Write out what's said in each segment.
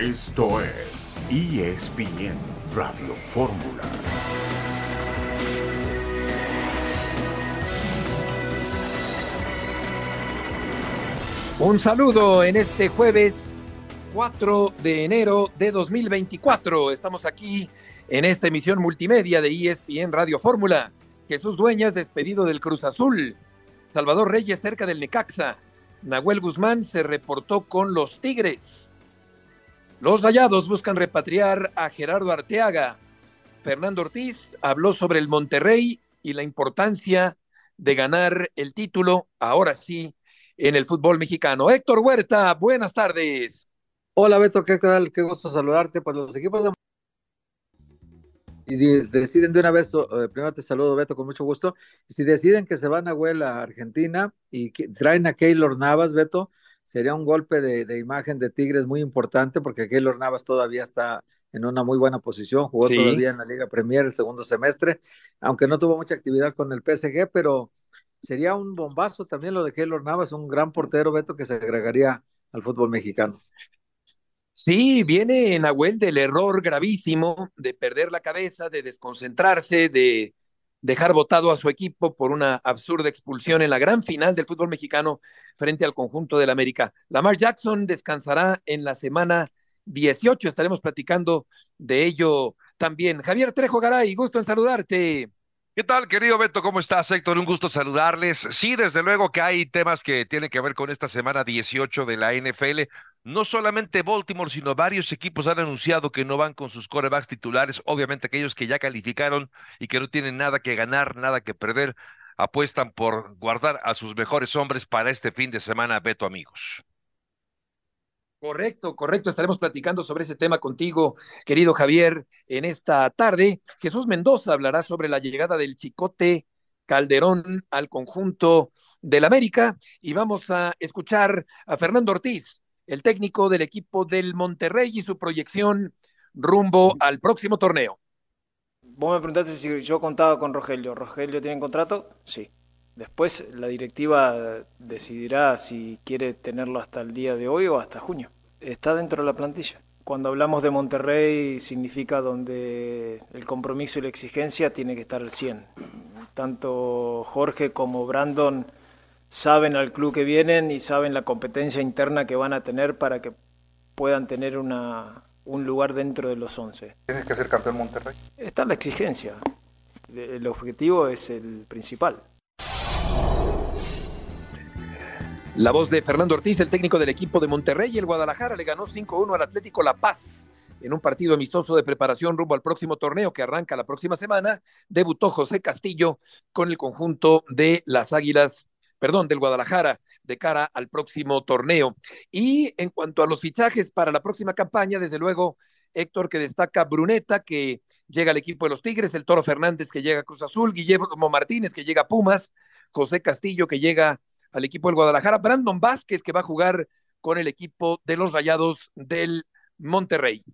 Esto es ESPN Radio Fórmula. Un saludo en este jueves 4 de enero de 2024. Estamos aquí en esta emisión multimedia de ESPN Radio Fórmula. Jesús Dueñas despedido del Cruz Azul. Salvador Reyes cerca del Necaxa. Nahuel Guzmán se reportó con los Tigres. Los Rayados buscan repatriar a Gerardo Arteaga. Fernando Ortiz habló sobre el Monterrey y la importancia de ganar el título, ahora sí, en el fútbol mexicano. Héctor Huerta, buenas tardes. Hola Beto, ¿qué tal? Qué gusto saludarte. Pues los equipos de... Y deciden de una vez, eh, primero te saludo Beto con mucho gusto, si deciden que se van a Huela Argentina y traen a Keylor Navas, Beto, sería un golpe de, imagen de Tigres muy importante porque Keylor Navas todavía está en una muy buena posición, jugó todavía en la Liga Premier el segundo semestre, aunque no tuvo mucha actividad con el PSG, pero sería un bombazo también lo de Keylor Navas, un gran portero, Beto, que se agregaría al fútbol mexicano. Sí, viene Nahuel del error gravísimo de perder la cabeza, de desconcentrarse, de dejar votado a su equipo por una absurda expulsión en la gran final del fútbol mexicano frente al conjunto del América. Lamar Jackson descansará en la semana 18. Estaremos platicando de ello también. Javier Trejo Garay, gusto en saludarte. ¿Qué tal, querido Beto? ¿Cómo estás, Héctor? Un gusto saludarles. Sí, desde luego que hay temas que tienen que ver con esta semana 18 de la NFL. No solamente Baltimore, sino varios equipos han anunciado que no van con sus corebacks titulares. Obviamente aquellos que ya calificaron y que no tienen nada que ganar, nada que perder, apuestan por guardar a sus mejores hombres para este fin de semana, Beto, amigos. Correcto, correcto. Estaremos platicando sobre ese tema contigo, querido Javier, en esta tarde. Jesús Mendoza hablará sobre la llegada del Chicote Calderón al conjunto del América y vamos a escuchar a Fernando Ortiz, el técnico del equipo del Monterrey y su proyección rumbo al próximo torneo. Vos me preguntaste si yo contaba con Rogelio. ¿Rogelio tiene contrato? Sí. Después la directiva decidirá si quiere tenerlo hasta el día de hoy o hasta junio. Está dentro de la plantilla. Cuando hablamos de Monterrey significa donde el compromiso y la exigencia tiene que estar al 100. Tanto Jorge como Brandon saben al club que vienen y saben la competencia interna que van a tener para que puedan tener una, un lugar dentro de los 11. ¿Tienes que ser campeón Monterrey? Está la exigencia. El objetivo es el principal. La voz de Fernando Ortiz, el técnico del equipo de Monterrey, y el Guadalajara le ganó 5-1 al Atlético La Paz en un partido amistoso de preparación rumbo al próximo torneo que arranca la próxima semana. Debutó José Castillo con el conjunto de las Águilas, perdón, del Guadalajara de cara al próximo torneo. Y en cuanto a los fichajes para la próxima campaña, desde luego, Héctor que destaca Bruneta, que llega al equipo de los Tigres, el Toro Fernández que llega a Cruz Azul, Guillermo Martínez que llega a Pumas, José Castillo que llega al equipo del Guadalajara. Brandon Vázquez, que va a jugar con el equipo de los Rayados del Monterrey.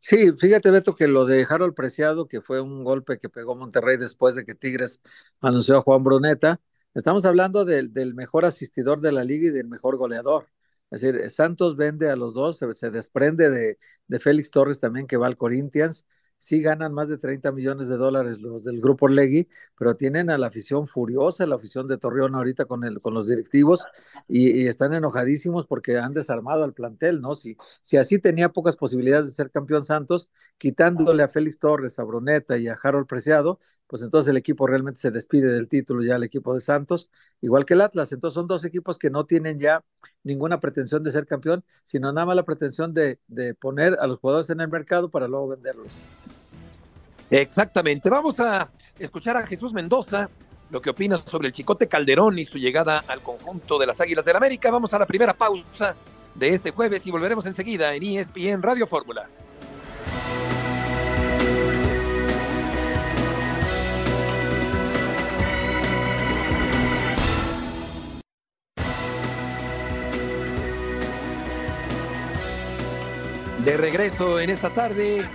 Sí, fíjate Beto que lo de Harold Preciado, que fue un golpe que pegó Monterrey después de que Tigres anunció a Juan Bruneta, estamos hablando del, mejor asistidor de la liga y del mejor goleador. Es decir, Santos vende a los dos, se, se desprende de, de, Félix Torres también que va al Corinthians sí ganan más de 30 millones de dólares los del grupo Legui, pero tienen a la afición furiosa, la afición de Torreón ahorita con, el, con los directivos y, están enojadísimos porque han desarmado al plantel, ¿no? Si, si así tenía pocas posibilidades de ser campeón Santos, quitándole a Félix Torres, a Bruneta y a Harold Preciado, pues entonces el equipo realmente se despide del título ya el equipo de Santos, igual que el Atlas. Entonces son dos equipos que no tienen ya ninguna pretensión de ser campeón, sino nada más la pretensión de, de poner a los jugadores en el mercado para luego venderlos. Exactamente. Vamos a escuchar a Jesús Mendoza lo que opina sobre el Chicote Calderón y su llegada al conjunto de las Águilas del América. Vamos a la primera pausa de este jueves y volveremos enseguida en ESPN Radio Fórmula. De regreso en esta tarde,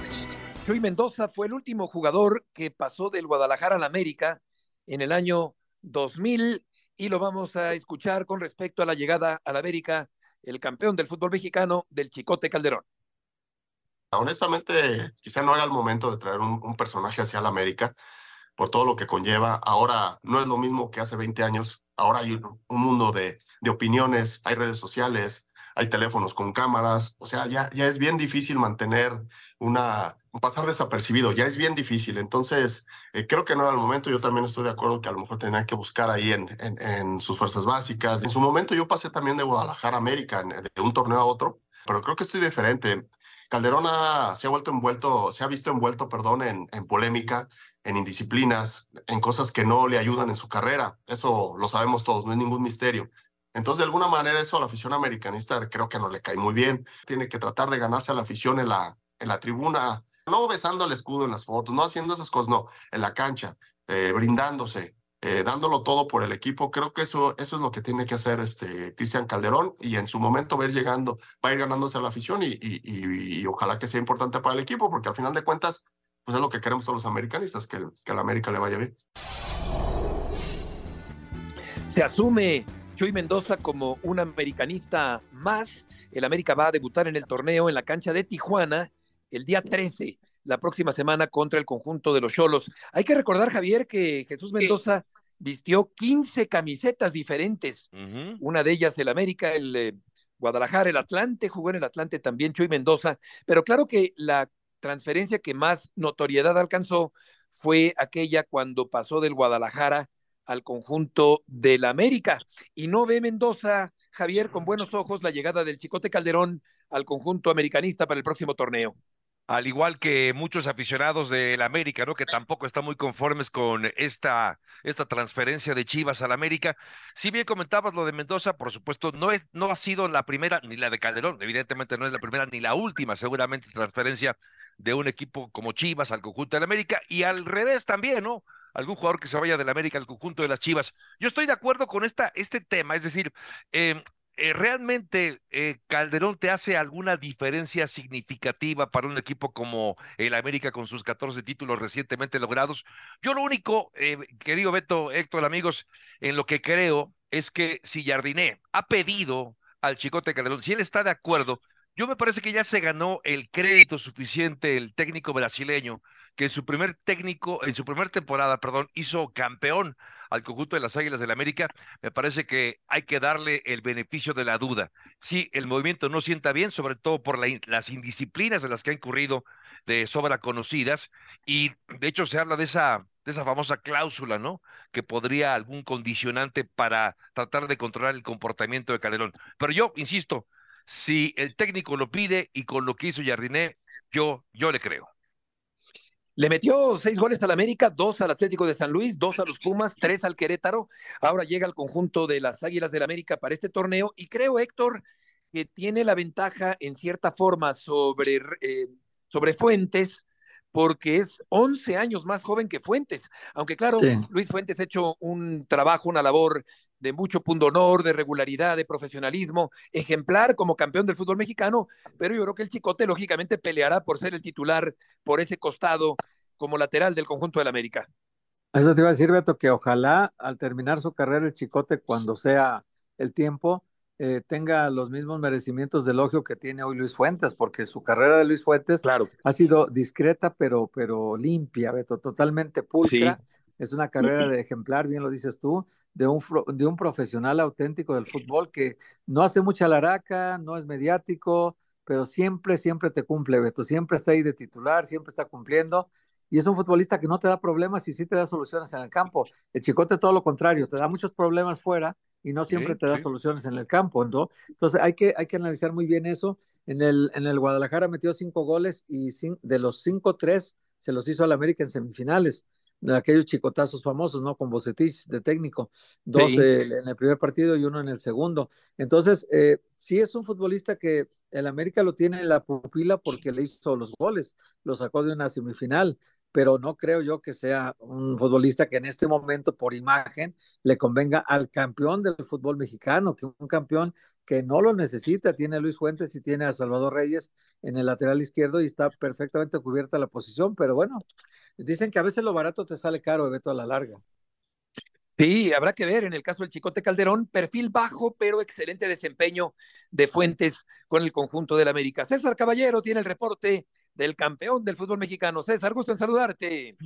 Chuy Mendoza fue el último jugador que pasó del Guadalajara al América en el año 2000 y lo vamos a escuchar con respecto a la llegada al América, el campeón del fútbol mexicano del Chicote Calderón. Honestamente, quizá no era el momento de traer un, personaje hacia la América por todo lo que conlleva. Ahora no es lo mismo que hace 20 años. Ahora hay un mundo de opiniones, hay redes sociales, hay teléfonos con cámaras, o sea, ya, ya es bien difícil mantener una, pasar desapercibido, ya es bien difícil. Entonces, eh, creo que no era el momento, yo también estoy de acuerdo que a lo mejor tenía que buscar ahí en, en, sus fuerzas básicas. En su momento yo pasé también de Guadalajara a América, de un torneo a otro, pero creo que estoy diferente. Calderón se ha vuelto envuelto, se ha visto envuelto, perdón, en, en polémica, en indisciplinas, en cosas que no le ayudan en su carrera. Eso lo sabemos todos, no es ningún misterio. Entonces, de alguna manera, eso a la afición americanista creo que no le cae muy bien. Tiene que tratar de ganarse a la afición en la, en la tribuna, no besando el escudo en las fotos, no haciendo esas cosas, no, en la cancha, eh, brindándose, eh, dándolo todo por el equipo. Creo que eso, eso es lo que tiene que hacer este Cristian Calderón y en su momento va a ir llegando, va a ir ganándose a la afición y, y, ojalá que sea importante para el equipo, porque al final de cuentas, pues es lo que queremos todos los americanistas, que, que a la América le vaya bien. Se asume Chuy Mendoza como un americanista más. El América va a debutar en el torneo en la cancha de Tijuana el día 13, la próxima semana, contra el conjunto de los Cholos. Hay que recordar, Javier, que Jesús Mendoza vistió 15 camisetas diferentes. Una de ellas el América, el eh, Guadalajara, el Atlante, jugó en el Atlante también Chuy Mendoza. Pero claro que la transferencia que más notoriedad alcanzó fue aquella cuando pasó del Guadalajara al conjunto del América. Y no ve Mendoza, Javier, con buenos ojos la llegada del Chicote Calderón al conjunto americanista para el próximo torneo. Al igual que muchos aficionados del América, ¿no? Que tampoco están muy conformes con esta, esta transferencia de Chivas al América. Si bien comentabas lo de Mendoza, por supuesto, no, es, no ha sido la primera, ni la de Calderón, evidentemente no es la primera, ni la última, seguramente, transferencia de un equipo como Chivas al conjunto del América. Y al revés también, ¿no? Algún jugador que se vaya del América al conjunto de las Chivas. Yo estoy de acuerdo con esta, este tema, es decir, em, eh, ¿realmente eh, Calderón te hace alguna diferencia significativa para un equipo como el América con sus 14 títulos recientemente logrados? Yo lo único, eh, querido Beto, Héctor, amigos, en lo que creo es que si Jardiné ha pedido al Chicote Calderón, si él está de acuerdo, yo me parece que ya se ganó el crédito suficiente el técnico brasileño, que en su primer técnico, en su primera temporada, perdón, hizo campeón al conjunto de las Águilas del la América. Me parece que hay que darle el beneficio de la duda. Sí, el movimiento no sienta bien, sobre todo por las indisciplinas de las que ha incurrido de sobra conocidas, y de hecho se habla de esa de esa famosa cláusula, ¿no? Que podría algún condicionante para tratar de controlar el comportamiento de Calderón. Pero yo, insisto, si el técnico lo pide y con lo que hizo Jardiné, yo, yo le creo. Le metió seis goles al América, dos al Atlético de San Luis, dos a los Pumas, tres al Querétaro. Ahora llega al conjunto de las Águilas del América para este torneo y creo, Héctor, que tiene la ventaja en cierta forma sobre, eh, sobre Fuentes, porque es 11 años más joven que Fuentes. Aunque claro, Luis Fuentes ha hecho un trabajo, una labor de mucho punto honor, de regularidad, de profesionalismo, ejemplar como campeón del fútbol mexicano, pero yo creo que el Chicote lógicamente peleará por ser el titular por ese costado como lateral del conjunto del América. Eso te iba a decir, Beto, que ojalá al terminar su carrera el Chicote, cuando sea el tiempo, eh, tenga los mismos merecimientos de elogio que tiene hoy Luis Fuentes, porque su carrera de Luis Fuentes claro. ha sido discreta, pero, pero limpia, Beto, totalmente pulcra. Es una carrera de ejemplar, bien lo dices tú, de un, de un profesional auténtico del fútbol que no hace mucha laraca, no es mediático, pero siempre, siempre te cumple, Beto, siempre está ahí de titular, siempre está cumpliendo. Y es un futbolista que no te da problemas y sí te da soluciones en el campo. El Chicote todo lo contrario, te da muchos problemas fuera y no siempre te da soluciones en el campo, ¿no? Entonces hay que, hay que analizar muy bien eso. En el, en el Guadalajara metió cinco goles y de los cinco, tres se los hizo al América en semifinales aquellos chicotazos famosos, ¿no? Con Bocetich de técnico, dos en el primer partido y uno en el segundo. Entonces, eh, sí es un futbolista que el América lo tiene en la pupila porque le hizo los goles, lo sacó de una semifinal, pero no creo yo que sea un futbolista que en este momento, por imagen, le convenga al campeón del fútbol mexicano, que un campeón que no lo necesita, tiene a Luis Fuentes y tiene a Salvador Reyes en el lateral izquierdo y está perfectamente cubierta la posición, pero bueno, dicen que a veces lo barato te sale caro, Beto, a la larga. Sí, habrá que ver en el caso del Chicote Calderón, perfil bajo, pero excelente desempeño de Fuentes con el conjunto del América. César Caballero tiene el reporte del campeón del fútbol mexicano. César, gusto en saludarte.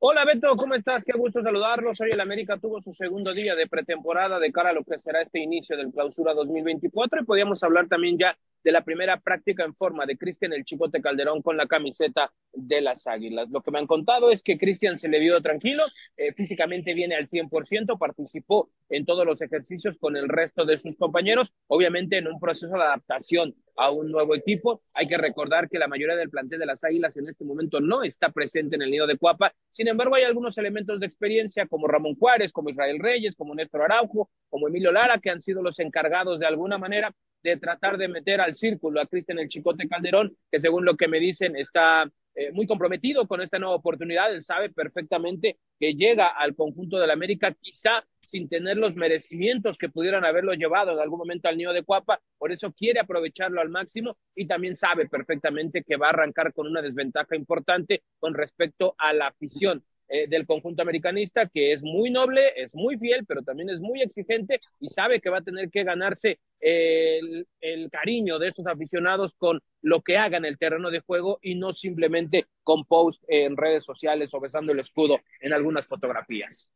Hola Beto, ¿cómo estás? Qué gusto saludarlos. Hoy el América tuvo su segundo día de pretemporada de cara a lo que será este inicio del clausura 2024 y podíamos hablar también ya de la primera práctica en forma de Cristian el Chicote Calderón con la camiseta de las Águilas. Lo que me han contado es que Cristian se le vio tranquilo, eh, físicamente viene al 100%, participó en todos los ejercicios con el resto de sus compañeros, obviamente en un proceso de adaptación a un nuevo equipo. Hay que recordar que la mayoría del plantel de las Águilas en este momento no está presente en el nido de Cuapa. Sin embargo, hay algunos elementos de experiencia como Ramón Juárez, como Israel Reyes, como Néstor Araujo, como Emilio Lara, que han sido los encargados de alguna manera de tratar de meter al círculo a Cristian el Chicote Calderón, que según lo que me dicen está eh, muy comprometido con esta nueva oportunidad. Él sabe perfectamente que llega al conjunto de la América, quizá sin tener los merecimientos que pudieran haberlo llevado en algún momento al nido de Cuapa, por eso quiere aprovecharlo al máximo y también sabe perfectamente que va a arrancar con una desventaja importante con respecto a la afición eh, del conjunto americanista, que es muy noble, es muy fiel, pero también es muy exigente y sabe que va a tener que ganarse el, el, cariño de estos aficionados con lo que haga en el terreno de juego y no simplemente con post en redes sociales o besando el escudo en algunas fotografías.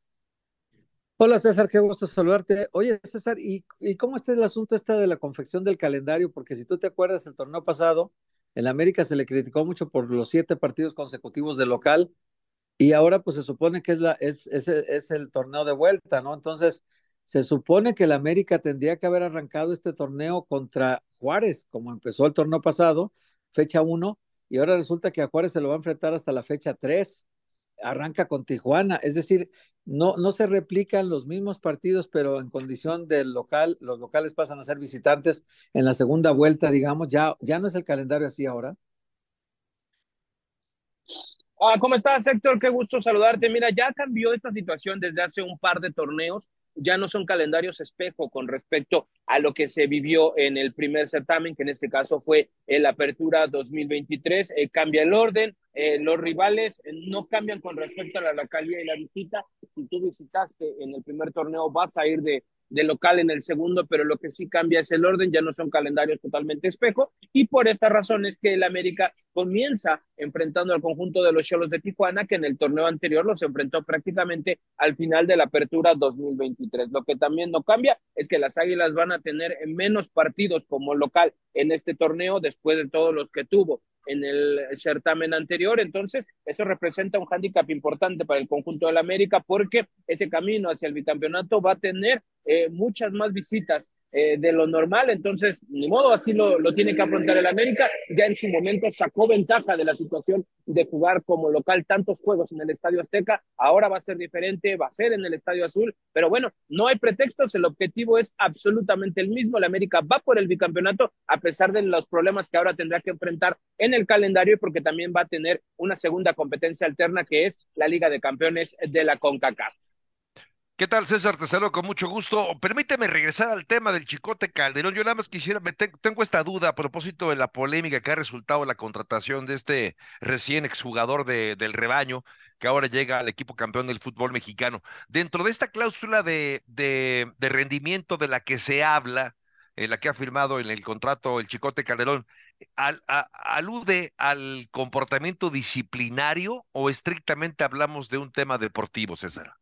Hola César, qué gusto saludarte. Oye César, ¿y, ¿y cómo está el asunto esta de la confección del calendario? Porque si tú te acuerdas, el torneo pasado, en América se le criticó mucho por los siete partidos consecutivos de local y ahora pues se supone que es, la, es, es, es el torneo de vuelta, ¿no? Entonces, se supone que el América tendría que haber arrancado este torneo contra Juárez, como empezó el torneo pasado, fecha 1, y ahora resulta que a Juárez se lo va a enfrentar hasta la fecha 3. Arranca con Tijuana, es decir, no, no se replican los mismos partidos, pero en condición del local, los locales pasan a ser visitantes en la segunda vuelta, digamos, ya, ya no es el calendario así ahora. Ah, ¿Cómo estás, Héctor? Qué gusto saludarte. Mira, ya cambió esta situación desde hace un par de torneos. Ya no son calendarios espejo con respecto a lo que se vivió en el primer certamen, que en este caso fue la Apertura 2023. Eh, cambia el orden, eh, los rivales eh, no cambian con respecto a la localidad y la visita. Si tú visitaste en el primer torneo, vas a ir de de local en el segundo, pero lo que sí cambia es el orden, ya no son calendarios totalmente espejo, y por esta razón es que el América comienza enfrentando al conjunto de los Cholos de Tijuana, que en el torneo anterior los enfrentó prácticamente al final de la apertura 2023. Lo que también no cambia es que las Águilas van a tener menos partidos como local en este torneo después de todos los que tuvo en el certamen anterior. Entonces, eso representa un hándicap importante para el conjunto del América porque ese camino hacia el bicampeonato va a tener eh, muchas más visitas eh, de lo normal, entonces, ni modo, así lo, lo tiene que afrontar el América. Ya en su momento sacó ventaja de la situación de jugar como local tantos juegos en el Estadio Azteca, ahora va a ser diferente, va a ser en el Estadio Azul, pero bueno, no hay pretextos, el objetivo es absolutamente el mismo, el América va por el bicampeonato a pesar de los problemas que ahora tendrá que enfrentar en el calendario y porque también va a tener una segunda competencia alterna que es la Liga de Campeones de la CONCACAF. ¿Qué tal, César? Te saludo con mucho gusto. Permíteme regresar al tema del Chicote Calderón. Yo nada más quisiera, me tengo esta duda a propósito de la polémica que ha resultado la contratación de este recién exjugador de, del rebaño, que ahora llega al equipo campeón del fútbol mexicano. Dentro de esta cláusula de, de, rendimiento de la que se habla, en la que ha firmado en el contrato el Chicote Calderón, al, ¿alude al comportamiento disciplinario o estrictamente hablamos de un tema deportivo, César?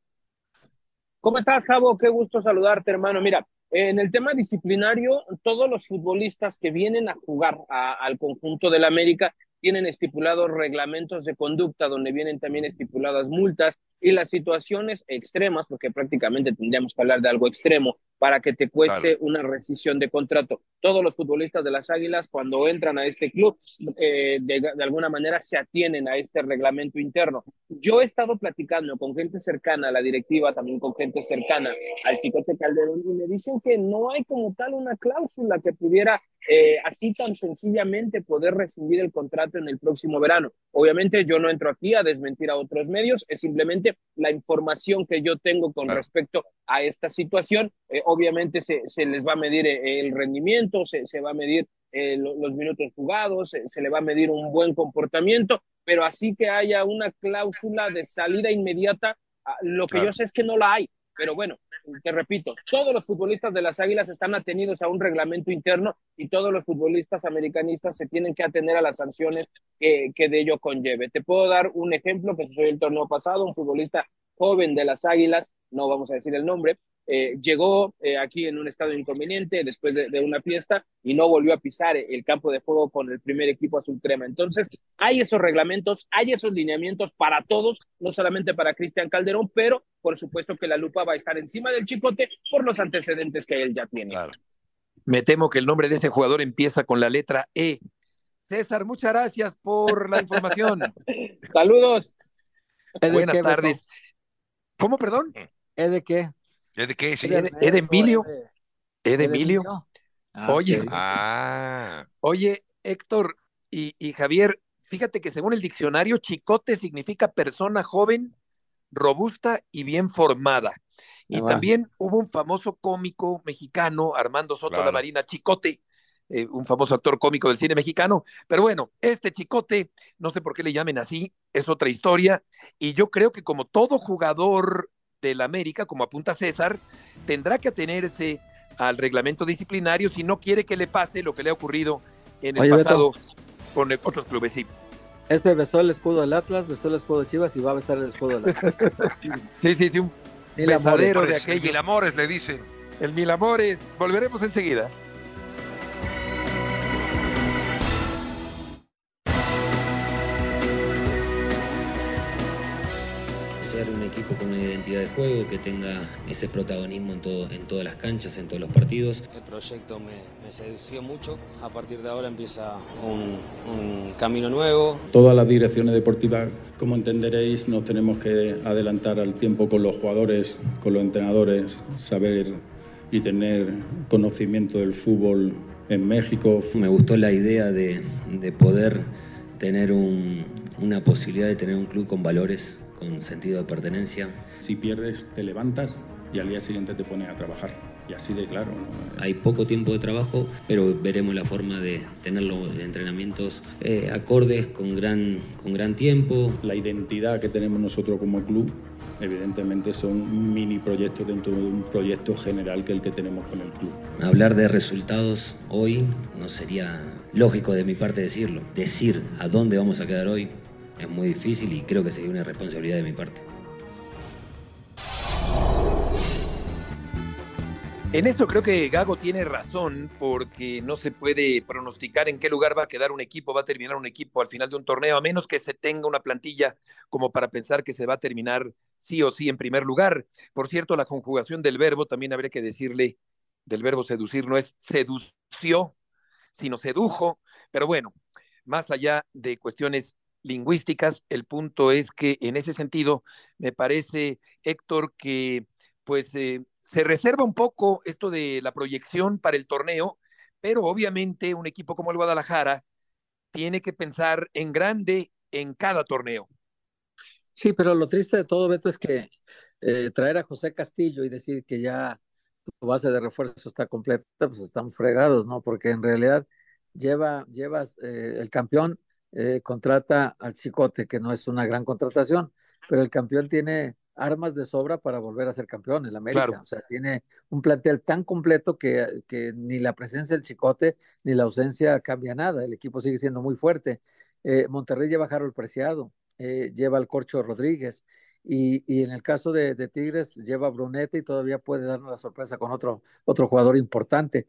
¿Cómo estás, Javo? Qué gusto saludarte, hermano. Mira, en el tema disciplinario, todos los futbolistas que vienen a jugar al conjunto del América tienen estipulados reglamentos de conducta donde vienen también estipuladas multas y las situaciones extremas, porque prácticamente tendríamos que hablar de algo extremo para que te cueste una rescisión de contrato. Todos los futbolistas de las Águilas, cuando entran a este club, eh, de, de, alguna manera se atienen a este reglamento interno. Yo he estado platicando con gente cercana a la directiva, también con gente cercana al Chicote Calderón, y me dicen que no hay como tal una cláusula que pudiera eh, así tan sencillamente poder rescindir el contrato en el próximo verano. Obviamente yo no entro aquí a desmentir a otros medios, es simplemente la información que yo tengo con respecto a esta situación. Eh, obviamente se, se, les va a medir eh, el rendimiento, se, se va a medir eh, los minutos jugados, se, se le va a medir un buen comportamiento, pero así que haya una cláusula de salida inmediata, ah, lo que claro. yo sé es que no la hay. Pero bueno, te repito, todos los futbolistas de las Águilas están atenidos a un reglamento interno y todos los futbolistas americanistas se tienen que atener a las sanciones que, que de ello conlleve. Te puedo dar un ejemplo que sucedió el torneo pasado, un futbolista joven de las Águilas, no vamos a decir el nombre, eh, llegó eh, aquí en un estado inconveniente después de, de, una fiesta y no volvió a pisar el campo de juego con el primer equipo azul crema. Entonces, hay esos reglamentos, hay esos lineamientos para todos, no solamente para Cristian Calderón, pero por supuesto que la lupa va a estar encima del chicote por los antecedentes que él ya tiene. Claro. Me temo que el nombre de ese jugador empieza con la letra E. César, muchas gracias por la información. Saludos. Buenas qué, tardes. ¿Cómo, perdón? ¿Es de qué? ¿Es de qué? Sí. ¿Es de, ¿es de Emilio? ¿Es de Emilio? Ah, oye. Ah, oye, Héctor y, y Javier, fíjate que según el diccionario, chicote significa persona joven, robusta y bien formada. Y Ah, va. también hubo un famoso cómico mexicano, Armando Soto Claro. La Marina, Chicote, eh, un famoso actor cómico del cine mexicano. Pero bueno, este Chicote, no sé por qué le llamen así, es otra historia. Y yo creo que como todo jugador del América, como apunta César, tendrá que atenerse al reglamento disciplinario si no quiere que le pase lo que le ha ocurrido en el Oye, Beto. pasado con el- otros clubes. Sí, Este besó el escudo del Atlas, besó el escudo de Chivas y va a besar el escudo del Atlas. sí, sí, sí, un amores. de aquellos. mil amores le dicen. El Mil Amores. Volveremos enseguida. Ser un equipo con una identidad de juego, que tenga ese protagonismo en, todo, en todas las canchas, en todos los partidos. El proyecto me, me sedució mucho. A partir de ahora empieza un, un camino nuevo. Todas las direcciones deportivas, como entenderéis, nos tenemos que adelantar al tiempo con los jugadores, con los entrenadores, saber y tener conocimiento del fútbol en México. Me gustó la idea de, de poder tener un- una posibilidad de tener un club con valores, con sentido de pertenencia. Si pierdes, te levantas y al día siguiente te pones a trabajar. Y así de claro. ¿no? Hay poco tiempo de trabajo, pero veremos la forma de tener los entrenamientos eh, acordes, con gran, con gran tiempo. La identidad que tenemos nosotros como club, evidentemente, son mini proyectos dentro de un proyecto general que el que tenemos con el club. Hablar de resultados hoy no sería lógico de mi parte decirlo. Decir a dónde vamos a quedar hoy es muy difícil y creo que sería una responsabilidad de mi parte. En esto creo que Gago tiene razón porque no se puede pronosticar en qué lugar va a quedar un equipo, va a terminar un equipo al final de un torneo, a menos que se tenga una plantilla como para pensar que se va a terminar sí o sí en primer lugar. Por cierto, la conjugación del verbo también habría que decirle del verbo seducir, no es sedució, sino sedujo, pero bueno, más allá de cuestiones lingüísticas, el punto es que en ese sentido me parece, Héctor, que pues eh, se reserva un poco esto de la proyección para el torneo, pero obviamente un equipo como el Guadalajara tiene que pensar en grande en cada torneo. Sí, pero lo triste de todo, Beto, es que eh, traer a José Castillo y decir que ya tu base de refuerzo está completa, pues estamos fregados, ¿no? Porque en realidad lleva, llevas eh, el campeón eh, contrata al Chicote, que no es una gran contratación, pero el campeón tiene armas de sobra para volver a ser campeón en la América. Claro. O sea, tiene un plantel tan completo que, que ni la presencia del Chicote ni la ausencia cambia nada. El equipo sigue siendo muy fuerte. Eh, Monterrey lleva a Harold Preciado, eh, lleva al Corcho Rodríguez. Y, y en el caso de, de, Tigres, lleva a Brunete y todavía puede darnos la sorpresa con otro, otro jugador importante.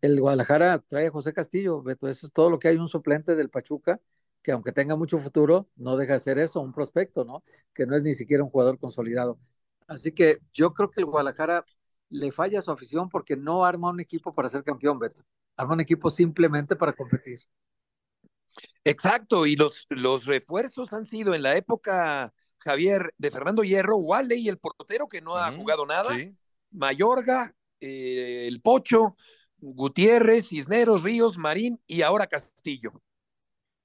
El Guadalajara trae a José Castillo, Beto, eso es todo lo que hay, un suplente del Pachuca, que aunque tenga mucho futuro, no deja de ser eso, un prospecto, ¿no? Que no es ni siquiera un jugador consolidado. Así que yo creo que el Guadalajara le falla a su afición porque no arma un equipo para ser campeón, Beto. Arma un equipo simplemente para competir. Exacto, y los, los refuerzos han sido en la época, Javier, de Fernando Hierro, Wally, el portero que no ha jugado nada, sí. Mayorga, eh, el Pocho, Gutiérrez, Cisneros, Ríos, Marín y ahora Castillo.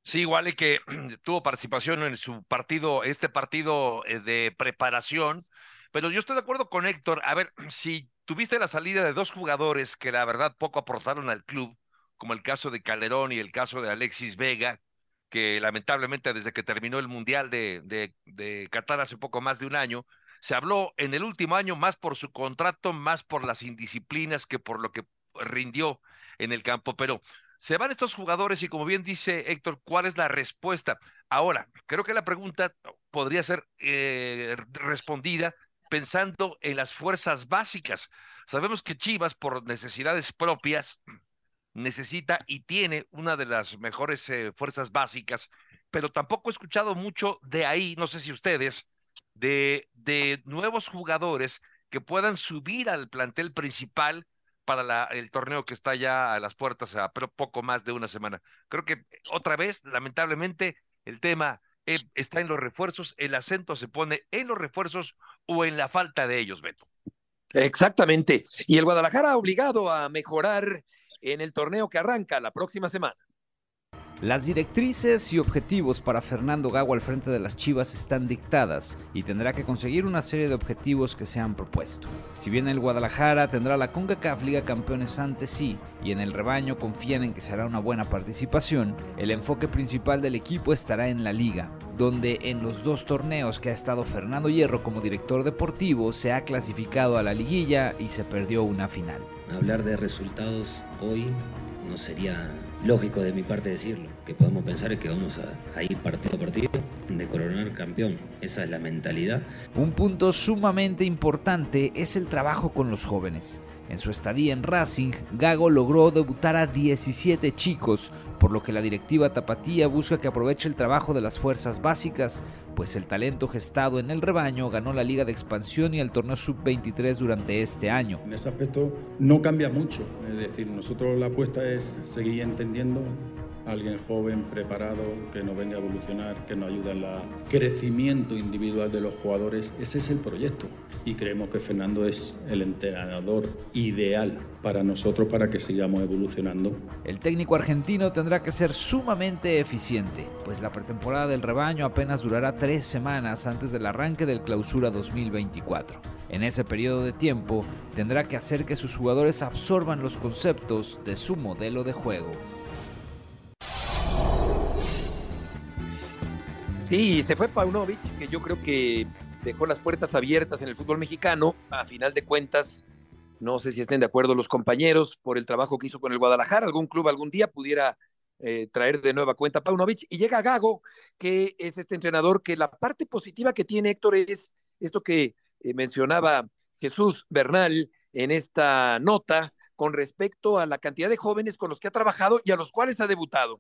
Sí, igual que tuvo participación en su partido, este partido eh, de preparación, pero yo estoy de acuerdo con Héctor. A ver, si tuviste la salida de dos jugadores que la verdad poco aportaron al club, como el caso de Calderón y el caso de Alexis Vega, que lamentablemente desde que terminó el Mundial de, de, de Qatar hace poco más de un año, Se habló en el último año más por su contrato, más por las indisciplinas que por lo que rindió en el campo, pero se van estos jugadores y como bien dice Héctor, ¿cuál es la respuesta? Ahora, creo que la pregunta podría ser eh, respondida pensando en las fuerzas básicas. Sabemos que Chivas, por necesidades propias, necesita y tiene una de las mejores eh, fuerzas básicas, pero tampoco he escuchado mucho de ahí, no sé si ustedes, de, de nuevos jugadores que puedan subir al plantel principal para el torneo que está ya a las puertas a poco más de una semana. Creo que otra vez, lamentablemente, el tema eh, está en los refuerzos, el acento se pone en los refuerzos o en la falta de ellos, Beto. Exactamente. Y el Guadalajara ha obligado a mejorar en el torneo que arranca la próxima semana. Las directrices y objetivos para Fernando Gago al frente de las Chivas están dictadas y tendrá que conseguir una serie de objetivos que se han propuesto. Si bien el Guadalajara tendrá la CONCACAF Liga Campeones antes sí y en el rebaño confían en que será una buena participación, el enfoque principal del equipo estará en la liga, donde en los dos torneos que ha estado Fernando Hierro como director deportivo se ha clasificado a la liguilla y se perdió una final. Hablar de resultados hoy no sería lógico de mi parte decirlo, que podemos pensar que vamos a, ir partido a partido de coronar campeón. Esa es la mentalidad. Un punto sumamente importante es el trabajo con los jóvenes. En su estadía en Racing, Gago logró debutar a 17 chicos, por lo que la directiva Tapatía busca que aproveche el trabajo de las fuerzas básicas, pues el talento gestado en el rebaño ganó la Liga de Expansión y el torneo Sub-23 durante este año. En ese aspecto no cambia mucho, es decir, nosotros la apuesta es seguir entendiendo alguien joven, preparado, que nos venga a evolucionar, que nos ayude en el crecimiento individual de los jugadores. Ese es el proyecto y creemos que Fernando es el entrenador ideal para nosotros para que sigamos evolucionando. El técnico argentino tendrá que ser sumamente eficiente, pues la pretemporada del rebaño apenas durará tres semanas antes del arranque del clausura 2024. En ese periodo de tiempo tendrá que hacer que sus jugadores absorban los conceptos de su modelo de juego. Sí, se fue Paunovic, que yo creo que dejó las puertas abiertas en el fútbol mexicano. A final de cuentas, no sé si estén de acuerdo los compañeros por el trabajo que hizo con el Guadalajara. Algún club algún día pudiera eh, traer de nueva cuenta a Paunovic. Y llega Gago, que es este entrenador que la parte positiva que tiene Héctor es esto que eh, mencionaba Jesús Bernal en esta nota con respecto a la cantidad de jóvenes con los que ha trabajado y a los cuales ha debutado.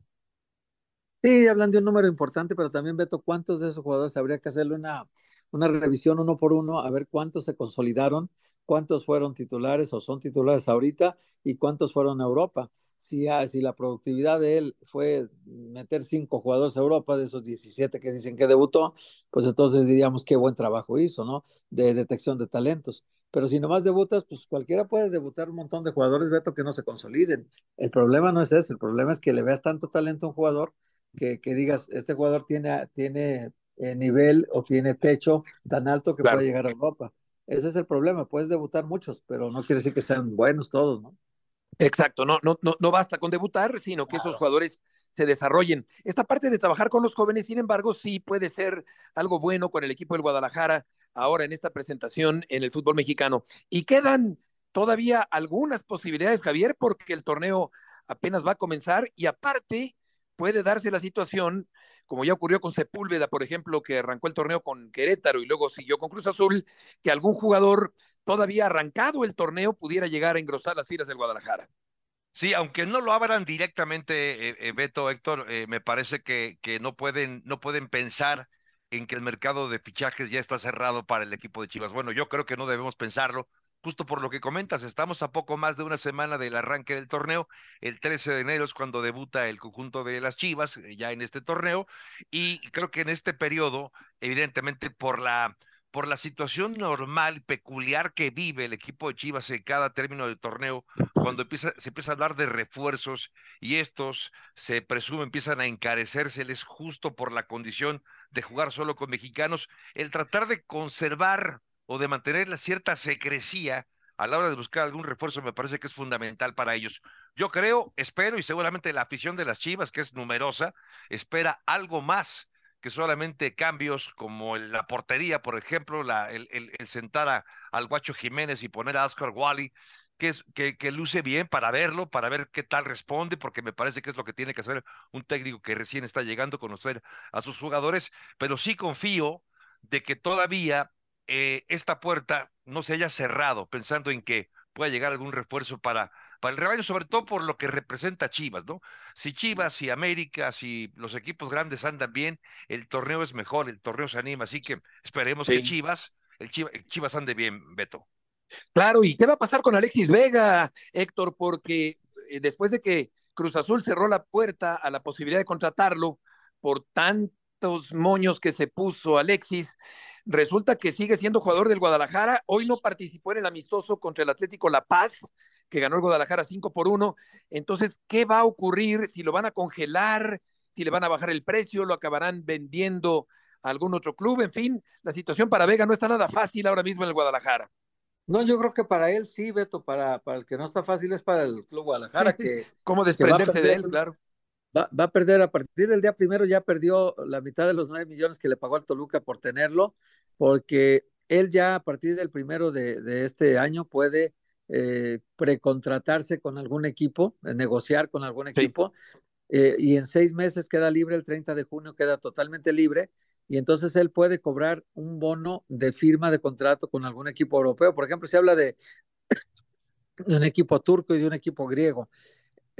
Sí, hablan de un número importante, pero también, Beto, ¿cuántos de esos jugadores habría que hacerle una, una revisión uno por uno, a ver cuántos se consolidaron, cuántos fueron titulares o son titulares ahorita y cuántos fueron a Europa? Si, ah, si la productividad de él fue meter cinco jugadores a Europa de esos 17 que dicen que debutó, pues entonces diríamos qué buen trabajo hizo, ¿no? De detección de talentos. Pero si nomás debutas, pues cualquiera puede debutar un montón de jugadores, Beto, que no se consoliden. El problema no es ese, el problema es que le veas tanto talento a un jugador que, digas, este jugador tiene, tiene eh, nivel o tiene techo tan alto que puede llegar a Europa. Ese es el problema, puedes debutar muchos, pero no quiere decir que sean buenos todos, ¿no? Exacto, no, no, no, no basta con debutar, sino que esos jugadores se desarrollen. Esta parte de trabajar con los jóvenes, sin embargo, sí puede ser algo bueno con el equipo del Guadalajara ahora en esta presentación en el fútbol mexicano. Y quedan todavía algunas posibilidades, Javier, porque el torneo apenas va a comenzar y aparte puede darse la situación, como ya ocurrió con Sepúlveda, por ejemplo, que arrancó el torneo con Querétaro y luego siguió con Cruz Azul, que algún jugador todavía arrancado el torneo pudiera llegar a engrosar las filas del Guadalajara. Sí, aunque no lo abran directamente, eh, eh, Beto, Héctor, eh, me parece que, que no, pueden, no pueden pensar en que el mercado de fichajes ya está cerrado para el equipo de Chivas. Bueno, yo creo que no debemos pensarlo, justo por lo que comentas, estamos a poco más de una semana del arranque del torneo. El 13 de enero es cuando debuta el conjunto de las Chivas, eh, ya en este torneo, y creo que en este periodo, evidentemente, por la por la situación normal, peculiar que vive el equipo de Chivas en cada término del torneo, cuando empieza, se empieza a hablar de refuerzos y estos se presume empiezan a encarecérseles justo por la condición de jugar solo con mexicanos, el tratar de conservar o de mantener la cierta secrecía a la hora de buscar algún refuerzo me parece que es fundamental para ellos. Yo creo, espero y seguramente la afición de las Chivas, que es numerosa, espera algo más que solamente cambios como la portería, por ejemplo, el, sentar a, al Guacho Jiménez y poner a Oscar Wally, que, es, que, que, luce bien para verlo, para ver qué tal responde, porque me parece que es lo que tiene que hacer un técnico que recién está llegando, conocer a sus jugadores, pero sí confío de que todavía eh, esta puerta no se haya cerrado, pensando en que pueda llegar algún refuerzo para, para el rebaño, sobre todo por lo que representa Chivas, ¿no? Si Chivas, si América, si los equipos grandes andan bien, el torneo es mejor, el torneo se anima, así que esperemos que Chivas, el Chivas, Chivas ande bien, Beto. Claro, ¿y qué va a pasar con Alexis Vega, Héctor? Porque eh, después de que Cruz Azul cerró la puerta a la posibilidad de contratarlo por tantos moños que se puso Alexis, resulta que sigue siendo jugador del Guadalajara. Hoy no participó en el amistoso contra el Atlético La Paz, que ganó el Guadalajara 5 por 1. Entonces, ¿qué va a ocurrir? Si lo van a congelar, si le van a bajar el precio, lo acabarán vendiendo a algún otro club. En fin, la situación para Vega no está nada fácil ahora mismo en el Guadalajara. No, yo creo que para él sí, Beto, para, para el que no está fácil es para el Club Guadalajara, que... ¿Cómo desprenderse de él, claro? Va, va, a perder a partir del día primero, ya perdió la mitad de los nueve millones que le pagó al Toluca por tenerlo, porque él ya a partir del primero de, de este año puede eh, precontratarse con algún equipo, eh, negociar con algún equipo, eh, y en seis meses queda libre, el 30 de junio queda totalmente libre, y entonces él puede cobrar un bono de firma de contrato con algún equipo europeo. Por ejemplo, se habla de, un equipo turco y de un equipo griego.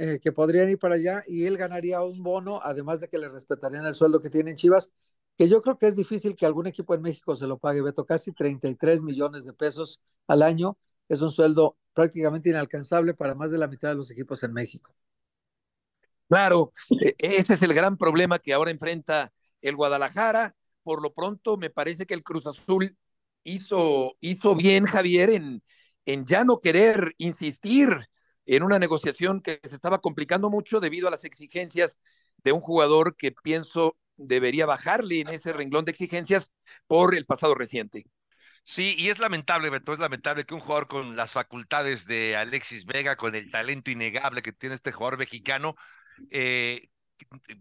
Eh, que podrían ir para allá y él ganaría un bono, además de que le respetarían el sueldo que tiene en Chivas, que yo creo que es difícil que algún equipo en México se lo pague, Beto, casi 33 millones de pesos al año, es un sueldo prácticamente inalcanzable para más de la mitad de los equipos en México. Claro, e, ese es el gran problema que ahora enfrenta el Guadalajara, por lo pronto me parece que el Cruz Azul hizo, hizo bien, Javier, en, en ya no querer insistir en una negociación que se estaba complicando mucho debido a las exigencias de un jugador que pienso debería bajarle en ese renglón de exigencias por el pasado reciente. Sí, y es lamentable, Beto, es lamentable que un jugador con las facultades de Alexis Vega, con el talento innegable que tiene este jugador mexicano, eh,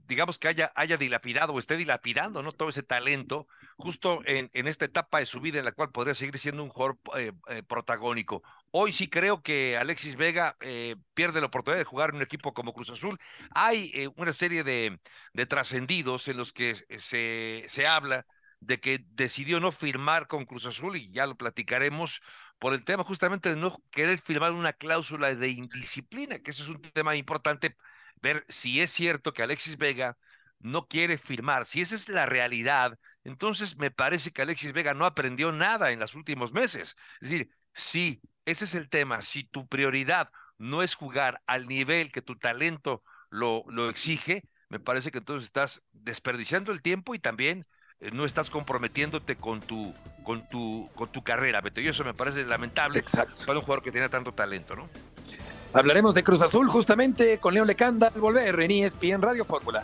digamos que haya, haya dilapidado o esté dilapidando ¿no? todo ese talento justo en, en, esta etapa de su vida en la cual podría seguir siendo un jugador eh, eh, protagónico. Hoy sí creo que Alexis Vega eh, pierde la oportunidad de jugar en un equipo como Cruz Azul. Hay una serie de, de trascendidos en los que se, se habla de que decidió no firmar con Cruz Azul y ya lo platicaremos por el tema justamente de no querer firmar una cláusula de indisciplina, que eso es un tema importante ver si es cierto que Alexis Vega no quiere firmar. Si esa es la realidad, entonces me parece que Alexis Vega no aprendió nada en los últimos meses. Es decir, si ese es el tema, si tu prioridad no es jugar al nivel que tu talento lo, lo exige, me parece que entonces estás desperdiciando el tiempo y también eh, no estás comprometiéndote con tu, con tu, con tu carrera, Beto. Y eso me parece lamentable Exacto. para un jugador que tiene tanto talento, ¿no? Hablaremos de Cruz Azul justamente con León Lecanda al volver en ESPN Radio Fórmula.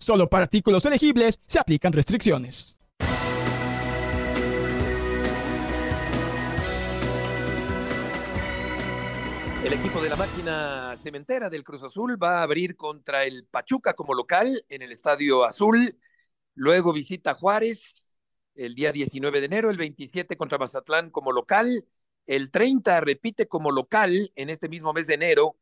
Solo para artículos elegibles se aplican restricciones. El equipo de la máquina cementera del Cruz Azul va a abrir contra el Pachuca como local en el Estadio Azul. Luego visita Juárez el día 19 de enero, el 27 contra Mazatlán como local. El 30 repite como local en este mismo mes de enero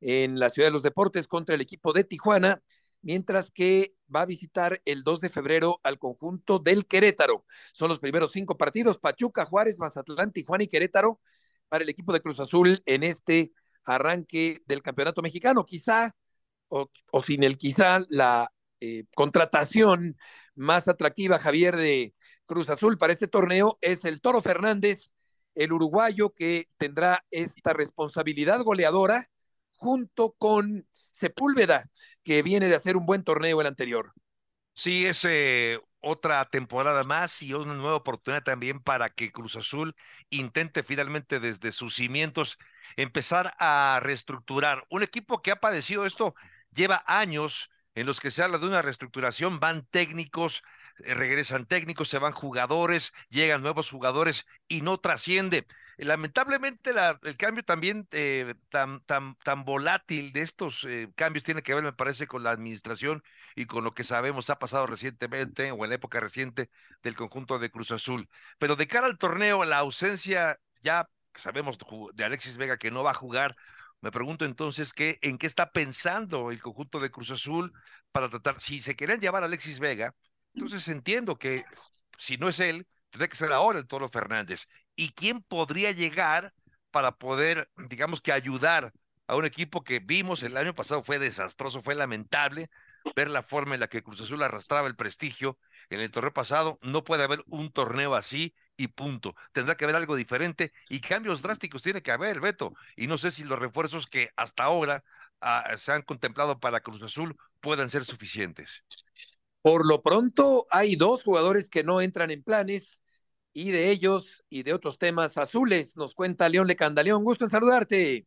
en la Ciudad de los Deportes contra el equipo de Tijuana, mientras que va a visitar el 2 de febrero al conjunto del Querétaro. Son los primeros cinco partidos, Pachuca, Juárez, Mazatlán, Tijuana y Querétaro para el equipo de Cruz Azul en este arranque del campeonato mexicano. Quizá, o, sin el quizá, la eh, contratación más atractiva, Javier, de Cruz Azul para este torneo es el Toro Fernández, el uruguayo que tendrá esta responsabilidad goleadora junto con Sepúlveda, que viene de hacer un buen torneo el anterior. Sí, es eh, otra temporada más y una nueva oportunidad también para que Cruz Azul intente finalmente desde sus cimientos empezar a reestructurar. Un equipo que ha padecido esto lleva años en los que se habla de una reestructuración, van técnicos, regresan técnicos, se van jugadores, llegan nuevos jugadores y no trasciende. Lamentablemente el cambio también eh, tan, tan, tan volátil de estos eh, cambios tiene que ver, me parece, con la administración y con lo que sabemos ha pasado recientemente o en la época reciente del conjunto de Cruz Azul. Pero de cara al torneo, la ausencia ya sabemos de Alexis Vega que no va a jugar. Me pregunto entonces en qué está pensando el conjunto de Cruz Azul para tratar, si se quieren llevar a Alexis Vega, entonces entiendo que si no es él, tendría que ser ahora el Toro Fernández y quién podría llegar para poder, digamos que ayudar a un equipo que vimos el año pasado fue desastroso, fue lamentable ver la forma en la que Cruz Azul arrastraba el prestigio en el torneo pasado. No puede haber un torneo así y punto. Tendrá que haber algo diferente y cambios drásticos tiene que haber, Beto. Y no sé si los refuerzos que hasta ahora ah, se han contemplado para Cruz Azul puedan ser suficientes. Por lo pronto, hay dos jugadores que no entran en planes y de ellos y de otros temas azules nos cuenta León Lecandaleón. Gusto en saludarte.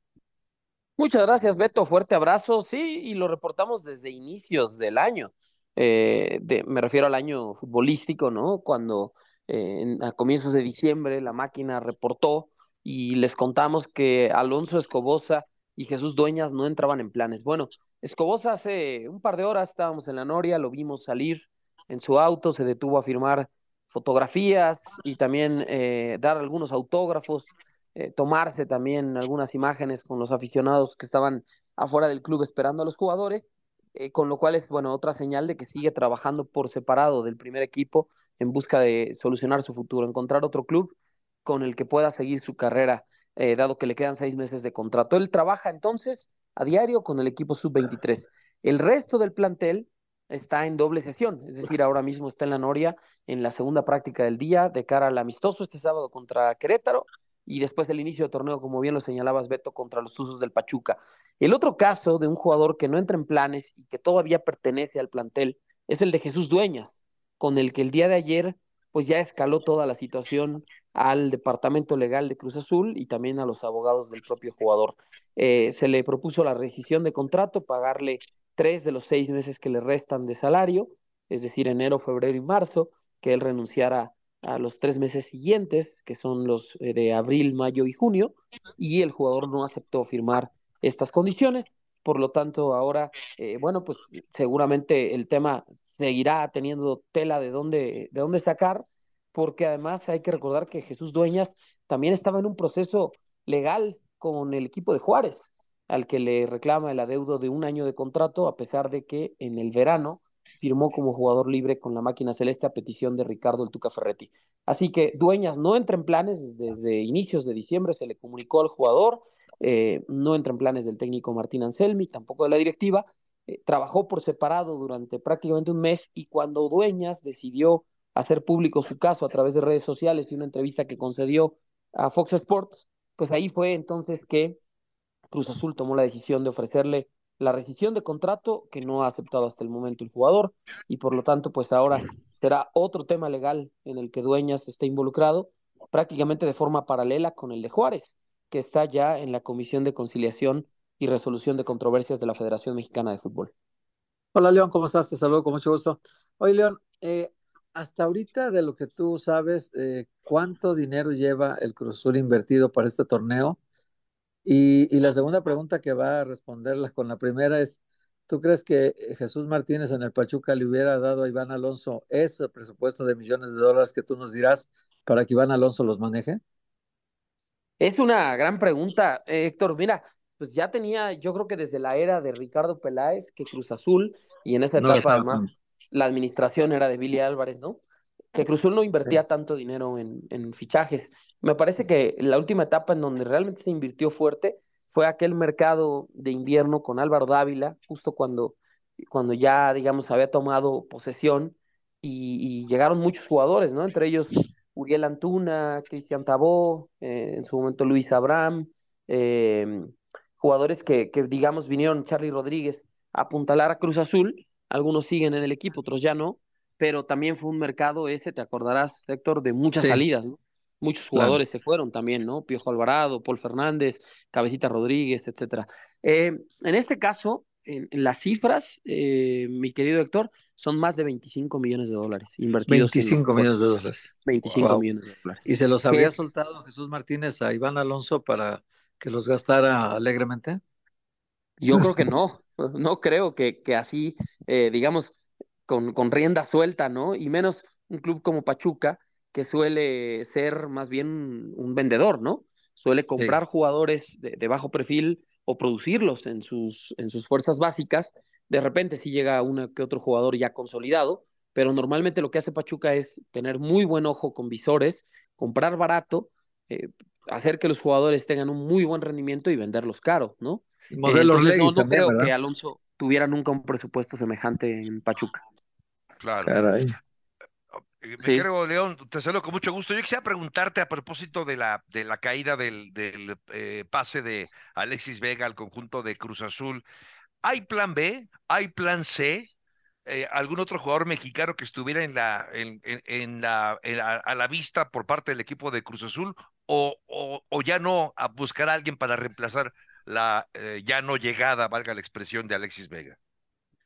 Muchas gracias, Beto. Fuerte abrazo. Sí, y lo reportamos desde inicios del año. Eh, me refiero al año futbolístico, ¿no? Cuando eh, a comienzos de diciembre la máquina reportó y les contamos que Alonso Escobosa y Jesús Dueñas no entraban en planes. Bueno, Escobosa hace un par de horas estábamos en la Noria, lo vimos salir en su auto, se detuvo a firmar fotografías y también eh, dar algunos autógrafos, eh, tomarse también algunas imágenes con los aficionados que estaban afuera del club esperando a los jugadores, eh, con lo cual es, bueno, otra señal de que sigue trabajando por separado del primer equipo en busca de solucionar su futuro, encontrar otro club con el que pueda seguir su carrera, dado que le quedan seis meses de contrato. Él trabaja entonces a diario con el equipo sub-23. El resto del plantel está en doble sesión, es decir, ahora mismo está en la Noria en la segunda práctica del día de cara al amistoso este sábado contra Querétaro y después el inicio de torneo, como bien lo señalabas, Beto, contra los Usos del Pachuca. El otro caso de un jugador que no entra en planes y que todavía pertenece al plantel es el de Jesús Dueñas, con el que el día de ayer pues ya escaló toda la situación al departamento legal de Cruz Azul y también a los abogados del propio jugador. Eh, se le propuso la rescisión de contrato, pagarle tres de los seis meses que le restan de salario, es decir, enero, febrero y marzo, que él renunciara a los tres meses siguientes, que son los eh, de abril, mayo y junio, y el jugador no aceptó firmar estas condiciones. Por lo tanto, ahora, eh, bueno, pues seguramente el tema seguirá teniendo tela de dónde, de dónde sacar, porque además hay que recordar que Jesús Dueñas también estaba en un proceso legal con el equipo de Juárez al que le reclama el adeudo de un año de contrato, a pesar de que en el verano firmó como jugador libre con la máquina celeste a petición de Ricardo el Tuca Ferretti. Así que Dueñas no entra en planes desde inicios de diciembre, se le comunicó al jugador, eh, no entra en planes del técnico Martín Anselmi, tampoco de la directiva, eh, trabajó por separado durante prácticamente un mes y cuando Dueñas decidió hacer público su caso a través de redes sociales y una entrevista que concedió a Fox Sports, pues ahí fue entonces que Cruz Azul tomó la decisión de ofrecerle la rescisión de contrato que no ha aceptado hasta el momento el jugador y por lo tanto pues ahora será otro tema legal en el que Dueñas esté involucrado prácticamente de forma paralela con el de Juárez, que está ya en la Comisión de Conciliación y Resolución de Controversias de la Federación Mexicana de Fútbol. Hola León, ¿cómo estás? Te saludo con mucho gusto. Oye León, eh, hasta ahorita de lo que tú sabes, eh, ¿cuánto dinero lleva el Cruz Azul invertido para este torneo? Y, la segunda pregunta que va a responderla con la primera es, ¿tú crees que Jesús Martínez en el Pachuca le hubiera dado a Iván Alonso ese presupuesto de millones de dólares que tú nos dirás para que Iván Alonso los maneje? Es una gran pregunta, Héctor. Mira, pues ya tenía, yo creo que desde la era de Ricardo Peláez, que Cruz Azul, y en esta etapa además, la administración era de Billy Álvarez, ¿no? Que Cruz Azul no invertía tanto dinero en, en fichajes. Me parece que la última etapa en donde realmente se invirtió fuerte fue aquel mercado de invierno con Álvaro Dávila, justo cuando, cuando ya, digamos, había tomado posesión y, y llegaron muchos jugadores, ¿no? Entre ellos Uriel Antuna, Cristian Tabó, eh, en su momento Luis Abraham, eh, jugadores que, que, digamos, vinieron Charlie Rodríguez a apuntalar a Cruz Azul, algunos siguen en el equipo, otros ya no, pero también fue un mercado ese, te acordarás, Héctor, de muchas Sí. salidas, ¿no? Muchos Claro. jugadores se fueron también, ¿no? Piojo Alvarado, Paul Fernández, Cabecita Rodríguez, etcétera. Eh, en este caso, en, en las cifras, eh, mi querido Héctor, son más de 25 millones de dólares invertidos. en 25 los- millones de dólares. 25 Wow. millones de dólares. ¿Y se los es- soltado Jesús Martínez a Iván Alonso para que los gastara alegremente? Yo creo que no, no creo que, que así, eh, digamos, con, con rienda suelta, ¿no? Y menos un club como Pachuca, que suele ser más bien un, vendedor, ¿no? Suele comprar jugadores de, de bajo perfil o producirlos en sus, en sus fuerzas básicas. De repente sí llega uno que otro jugador ya consolidado, pero normalmente lo que hace Pachuca es tener muy buen ojo con visores, comprar barato, eh, hacer que los jugadores tengan un muy buen rendimiento y venderlos caro, ¿no? Entonces, Orlegui no, no también, creo ¿verdad? que Alonso tuviera nunca un presupuesto semejante en Pachuca. Claro. Caray. Eh, Mi Sí. León, te saludo con mucho gusto. Yo quisiera preguntarte a propósito de la, de la caída del, del eh, pase de Alexis Vega al conjunto de Cruz Azul. ¿Hay plan B? ¿Hay plan C? Eh, ¿Algún otro jugador mexicano que estuviera en la, en, en- en la, en la- a la vista por parte del equipo de Cruz Azul? ¿O, o, o ya no a buscar a alguien para reemplazar la eh, ya no llegada, valga la expresión, de Alexis Vega?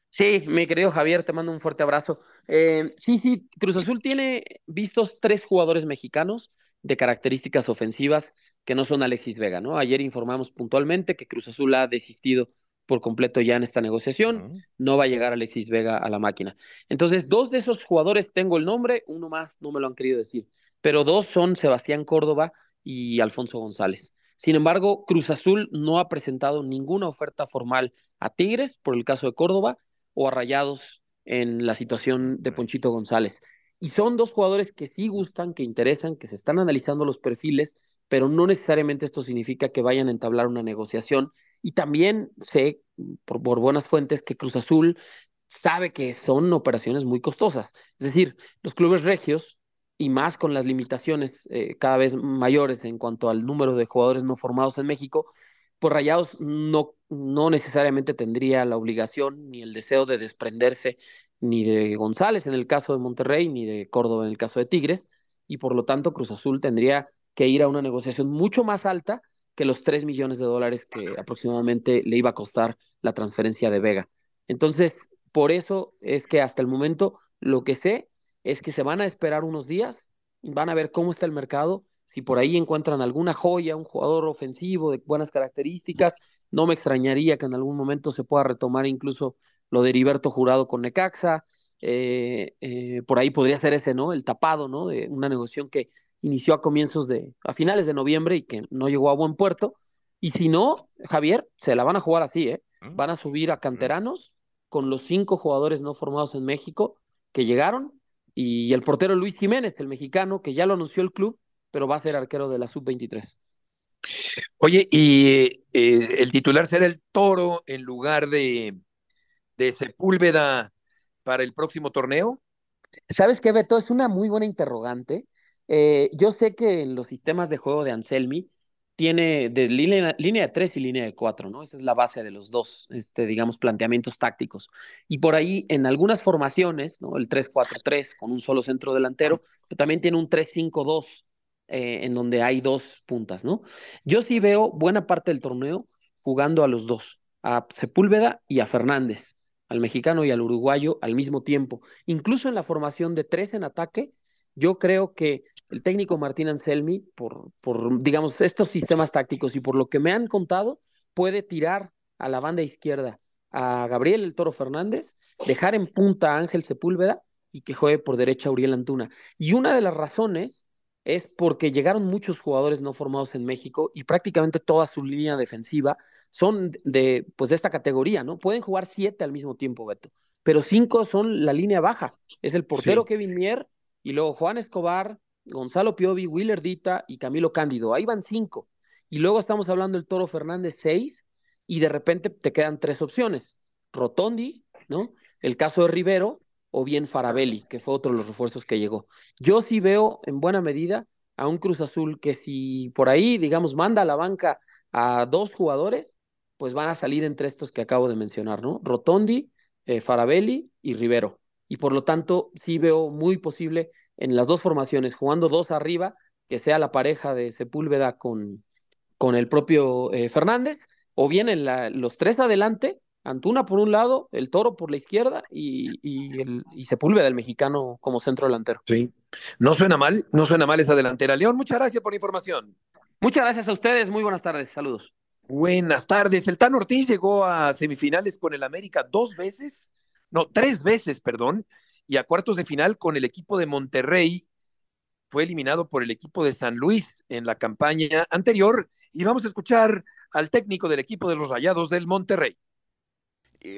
Sí, mi querido Javier, te mando un fuerte abrazo. Eh, sí, sí, Cruz Azul tiene vistos tres jugadores mexicanos de características ofensivas que no son Alexis Vega, ¿no? Ayer informamos puntualmente que Cruz Azul ha desistido por completo ya en esta negociación, no va a llegar Alexis Vega a la máquina. Entonces, dos de esos jugadores tengo el nombre, uno más no me lo han querido decir, pero dos son Sebastián Córdoba y Alfonso González. Sin embargo, Cruz Azul no ha presentado ninguna oferta formal a Tigres por el caso de Córdoba o a Rayados en la situación de Ponchito González. Y son dos jugadores que sí gustan, que interesan, que se están analizando los perfiles, pero no necesariamente esto significa que vayan a entablar una negociación. Y también sé, por, buenas fuentes, que Cruz Azul sabe que son operaciones muy costosas. Es decir, los clubes regios, y más con las limitaciones eh, cada vez mayores en cuanto al número de jugadores no formados en México, pues Rayados no, no necesariamente tendría la obligación ni el deseo de desprenderse ni de González en el caso de Monterrey, ni de Córdoba en el caso de Tigres, y por lo tanto Cruz Azul tendría que ir a una negociación mucho más alta que los 3 millones de dólares que aproximadamente le iba a costar la transferencia de Vega. Entonces, por eso es que hasta el momento lo que sé es que se van a esperar unos días, van a ver cómo está el mercado, si por ahí encuentran alguna joya, un jugador ofensivo de buenas características, no me extrañaría que en algún momento se pueda retomar incluso lo de Heriberto Jurado con Necaxa, eh, eh, por ahí podría ser ese, ¿no? El tapado, ¿no? De una negociación que inició a comienzos de, a finales de noviembre y que no llegó a buen puerto. Y si no, Javier, se la van a jugar así, ¿eh? Van a subir a canteranos con los cinco jugadores no formados en México que llegaron y el portero Luis Jiménez, el mexicano, que ya lo anunció el club, pero va a ser arquero de la sub-23. Oye, y eh, el titular será el Toro en lugar de, de Sepúlveda para el próximo torneo. ¿Sabes qué, Beto? Es una muy buena interrogante. Eh, yo sé que en los sistemas de juego de Anselmi tiene de línea, línea de tres y línea de cuatro, ¿no? Esa es la base de los dos, este, digamos, planteamientos tácticos. Y por ahí, en algunas formaciones, ¿no? El 3-4-3 con un solo centro delantero, pero también tiene un 3-5-2 eh, en donde hay dos puntas, ¿no? Yo sí veo buena parte del torneo jugando a los dos, a Sepúlveda y a Fernández, al mexicano y al uruguayo al mismo tiempo. Incluso en la formación de tres en ataque, yo creo que el técnico Martín Anselmi, por, por, digamos, estos sistemas tácticos y por lo que me han contado, puede tirar a la banda izquierda a Gabriel el Toro Fernández, dejar en punta a Ángel Sepúlveda y que juegue por derecha a Uriel Antuna. Y una de las razones es porque llegaron muchos jugadores no formados en México y prácticamente toda su línea defensiva son de, pues de esta categoría, ¿no? Pueden jugar siete al mismo tiempo, Beto, pero cinco son la línea baja. Es el portero Kevin Mier y luego Juan Escobar, Gonzalo Piovi, Willer Dita y Camilo Cándido. Ahí van cinco. Y luego estamos hablando del Toro Fernández seis y de repente te quedan tres opciones. Rotondi, ¿no? El caso de Rivero o bien Farabelli, que fue otro de los refuerzos que llegó. Yo sí veo en buena medida a un Cruz Azul que si por ahí, digamos, manda a la banca a dos jugadores, pues van a salir entre estos que acabo de mencionar, ¿no? Rotondi, eh, Farabelli y Rivero. Y por lo tanto, sí veo muy posible en las dos formaciones, jugando dos arriba, que sea la pareja de Sepúlveda con, con el propio eh, Fernández, o bien en la, los tres adelante, Antuna por un lado, el Toro por la izquierda y, y, el, y Sepúlveda, el mexicano, como centro delantero. Sí, no suena mal, no suena mal esa delantera. León, muchas gracias por la información. Muchas gracias a ustedes, muy buenas tardes, saludos. Buenas tardes. El Tan Ortiz llegó a semifinales con el América dos veces, no, tres veces, perdón, y a cuartos de final con el equipo de Monterrey. Fue eliminado por el equipo de San Luis en la campaña anterior. Y vamos a escuchar al técnico del equipo de los Rayados del Monterrey.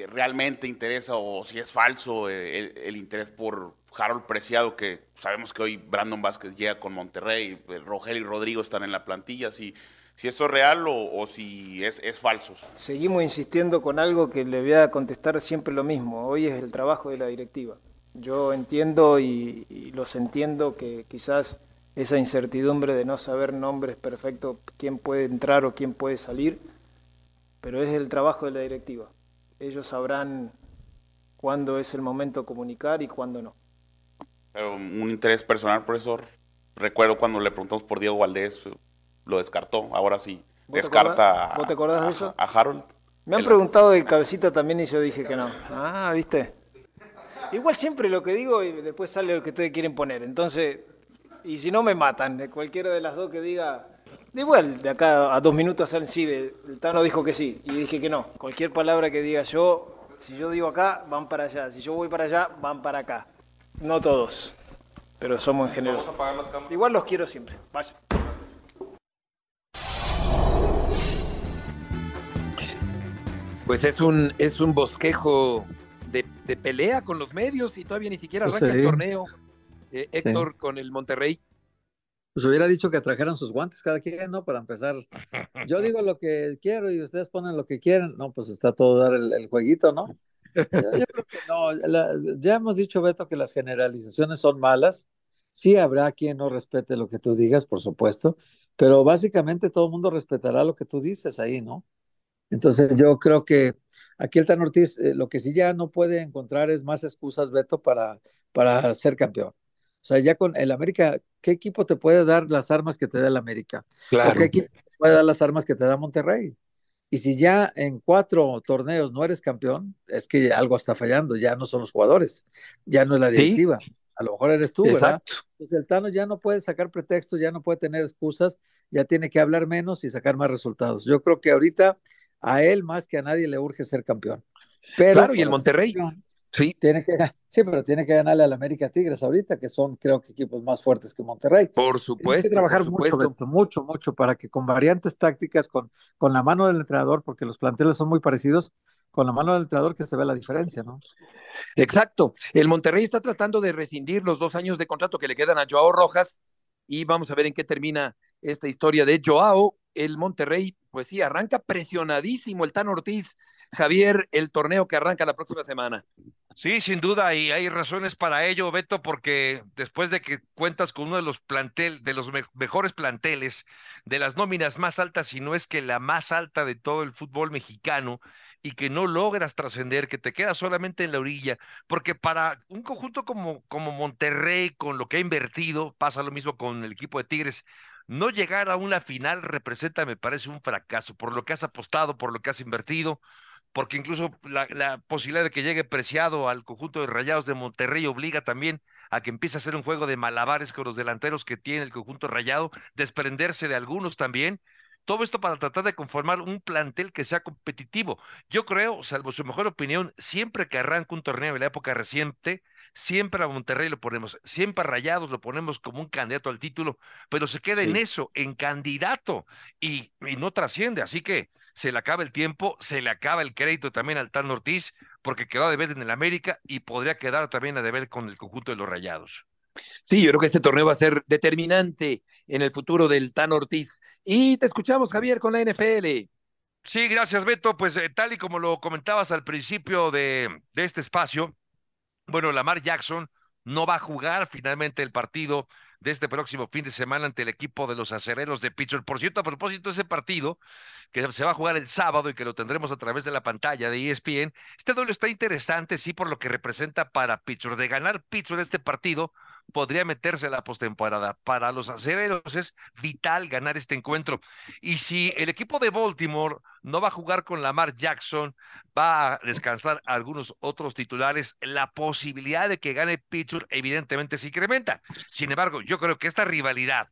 Realmente interesa o si es falso el, el, interés por Harold Preciado, que sabemos que hoy Brandon Vázquez llega con Monterrey, eh, Rogel y Rodrigo están en la plantilla, si, si esto es real o, o si es, es, falso. Seguimos insistiendo con algo que le voy a contestar siempre lo mismo, hoy es el trabajo de la directiva. Yo entiendo y, y los entiendo que quizás esa incertidumbre de no saber nombres perfectos, quién puede entrar o quién puede salir, pero es el trabajo de la directiva ellos sabrán cuándo es el momento de comunicar y cuándo no. Pero un interés personal, profesor. Recuerdo cuando le preguntamos por Diego Valdés, lo descartó. Ahora sí, descarta ¿Vos te acordás a, de eso? a Harold. Me han preguntado de cabecita también y yo dije que no. Ah, ¿viste? Igual siempre lo que digo y después sale lo que ustedes quieren poner. Entonces, y si no me matan, de cualquiera de las dos que diga, Igual, de acá a dos minutos salen sí, el Tano dijo que sí y dije que no. Cualquier palabra que diga yo, si yo digo acá, van para allá. Si yo voy para allá, van para acá. No todos, pero somos en general. Igual los quiero siempre. Vaya. Pues es un, es un bosquejo de, de pelea con los medios y todavía ni siquiera arranca Sí. el torneo. Eh, Héctor con el Monterrey. Pues hubiera dicho que trajeran sus guantes cada quien, ¿no? Para empezar. Yo digo lo que quiero y ustedes ponen lo que quieren. No, pues está todo dar el, el jueguito, ¿no? Yo, yo creo que no. la- ya hemos dicho, Beto, que las generalizaciones son malas. Sí habrá quien no respete lo que tú digas, por supuesto, pero básicamente todo el mundo respetará lo que tú dices ahí, ¿no? Entonces yo creo que aquí el Tan Ortiz eh, lo que sí ya no puede encontrar es más excusas, Beto, para, para ser campeón. O sea, ya con el América, ¿qué equipo te puede dar las armas que te da el América? Claro. ¿O qué equipo te puede dar las armas que te da Monterrey? Y si ya en cuatro torneos no eres campeón, es que algo está fallando, ya no son los jugadores, ya no es la Sí. directiva, a lo mejor eres tú, ¿verdad? Exacto. Entonces el Tano ya no puede sacar pretextos, ya no puede tener excusas, ya tiene que hablar menos y sacar más resultados. Yo creo que ahorita a él más que a nadie le urge ser campeón. Pero Claro, y el Monterrey. campeón, Sí. tiene que, sí, pero tiene que ganarle al América Tigres ahorita, que son creo que equipos más fuertes que Monterrey. Por supuesto. que trabajar mucho, supuesto. Beto, mucho, mucho, para que con variantes tácticas, con, con la mano del entrenador, porque los planteles son muy parecidos, con la mano del entrenador que se ve la diferencia, ¿no? Exacto. El Monterrey está tratando de rescindir los dos años de contrato que le quedan a Joao Rojas y vamos a ver en qué termina esta historia de Joao. El Monterrey, pues sí, arranca presionadísimo el Tan Ortiz. Javier, el torneo que arranca la próxima semana. Sí, sin duda, y hay razones para ello, Beto, porque después de que cuentas con uno de los plantel, de los me mejores planteles, de las nóminas más altas, si no es que la más alta de todo el fútbol mexicano, y que no logras trascender, que te quedas solamente en la orilla, porque para un conjunto como, como Monterrey, con lo que ha invertido, pasa lo mismo con el equipo de Tigres, no llegar a una final representa, me parece, un fracaso, por lo que has apostado, por lo que has invertido, porque incluso la, la, posibilidad de que llegue preciado al conjunto de Rayados de Monterrey obliga también a que empiece a hacer un juego de malabares con los delanteros que tiene el conjunto Rayado, desprenderse de algunos también. Todo esto para tratar de conformar un plantel que sea competitivo. Yo creo, salvo su mejor opinión, siempre que arranca un torneo en la época reciente, siempre a Monterrey lo ponemos, siempre a Rayados lo ponemos como un candidato al título, pero se queda en eso, en candidato, y, y no trasciende. Así que se le acaba el tiempo, se le acaba el crédito también al Tan Ortiz, porque quedó a deber en el América y podría quedar también a deber con el conjunto de los Rayados. Sí, yo creo que este torneo va a ser determinante en el futuro del Tan Ortiz. Y te escuchamos, Javier, con la NFL. Sí, gracias, Beto. Pues eh, tal y como lo comentabas al principio de, este espacio, bueno, Lamar Jackson no va a jugar finalmente el partido de este próximo fin de semana ante el equipo de los acereros de Pittsburgh. Por cierto, a propósito ese partido que se va a jugar el sábado y que lo tendremos a través de la pantalla de ESPN, este duelo está interesante, sí, por lo que representa para Pittsburgh. De ganar Pittsburgh este partido, podría meterse la postemporada. Para los acereros es vital ganar este encuentro. Y si el equipo de Baltimore no va a jugar con Lamar Jackson, va a descansar algunos otros titulares, la posibilidad de que gane Pittsburgh evidentemente se incrementa. Sin embargo, yo creo que esta rivalidad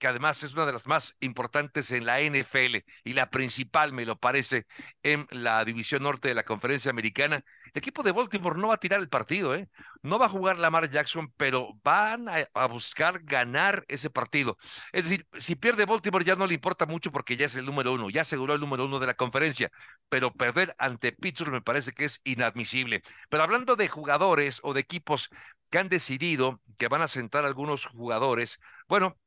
que además es una de las más importantes en la NFL y la principal, me lo parece, en la división norte de la conferencia americana. El equipo de Baltimore no va a tirar el partido, ¿eh? No va a jugar Lamar Jackson, pero van a, buscar ganar ese partido. Es decir, si pierde Baltimore ya no le importa mucho porque ya es el número uno, ya aseguró el número uno de la conferencia, pero perder ante Pittsburgh me parece que es inadmisible. Pero hablando de jugadores o de equipos que han decidido que van a sentar algunos jugadores, bueno,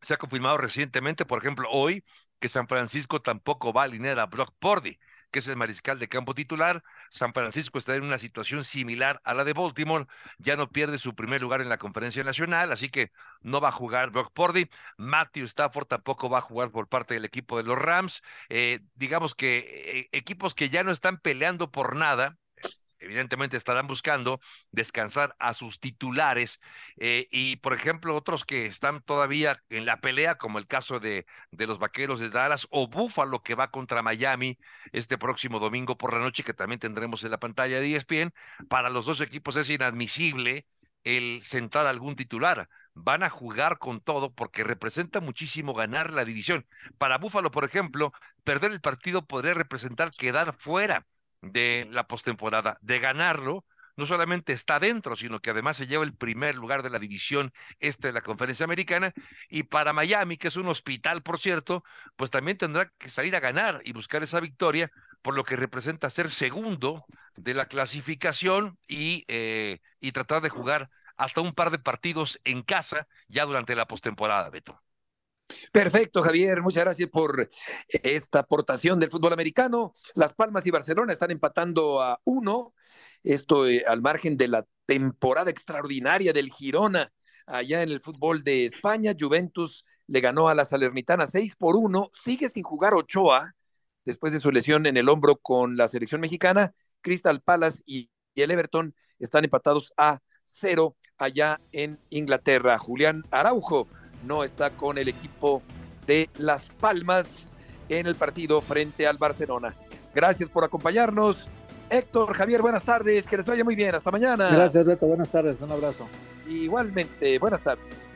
se ha confirmado recientemente, por ejemplo, hoy, que San Francisco tampoco va a alinear a Brock Purdy, que es el mariscal de campo titular. San Francisco está en una situación similar a la de Baltimore, ya no pierde su primer lugar en la conferencia nacional, así que no va a jugar Brock Purdy. Matthew Stafford tampoco va a jugar por parte del equipo de los Rams. Eh, digamos que eh, equipos que ya no están peleando por nada, evidentemente estarán buscando descansar a sus titulares eh, y, por ejemplo, otros que están todavía en la pelea, como el caso de, de los Vaqueros de Dallas o Búfalo que va contra Miami este próximo domingo por la noche, que también tendremos en la pantalla de ESPN. Para los dos equipos es inadmisible el sentar algún titular. Van a jugar con todo porque representa muchísimo ganar la división. Para Búfalo, por ejemplo, perder el partido podría representar quedar fuera de la postemporada. De ganarlo, no solamente está dentro, sino que además se lleva el primer lugar de la división este de la conferencia americana. Y para Miami, que es un hospital, por cierto, pues también tendrá que salir a ganar y buscar esa victoria, por lo que representa ser segundo de la clasificación y, eh, y tratar de jugar hasta un par de partidos en casa ya durante la postemporada, Beto. Perfecto, Javier. Muchas gracias por esta aportación del fútbol americano. Las Palmas y Barcelona están empatando a uno. Esto eh, al margen de la temporada extraordinaria del Girona allá en el fútbol de España. Juventus le ganó a la Salernitana seis por uno. Sigue sin jugar Ochoa después de su lesión en el hombro con la selección mexicana. Crystal Palace y el Everton están empatados a cero allá en Inglaterra. Julián Araujo no está con el equipo de Las Palmas en el partido frente al Barcelona. Gracias por acompañarnos. Héctor, Javier, buenas tardes, que les vaya muy bien, hasta mañana. Gracias, Beto, buenas tardes, un abrazo. Igualmente, buenas tardes.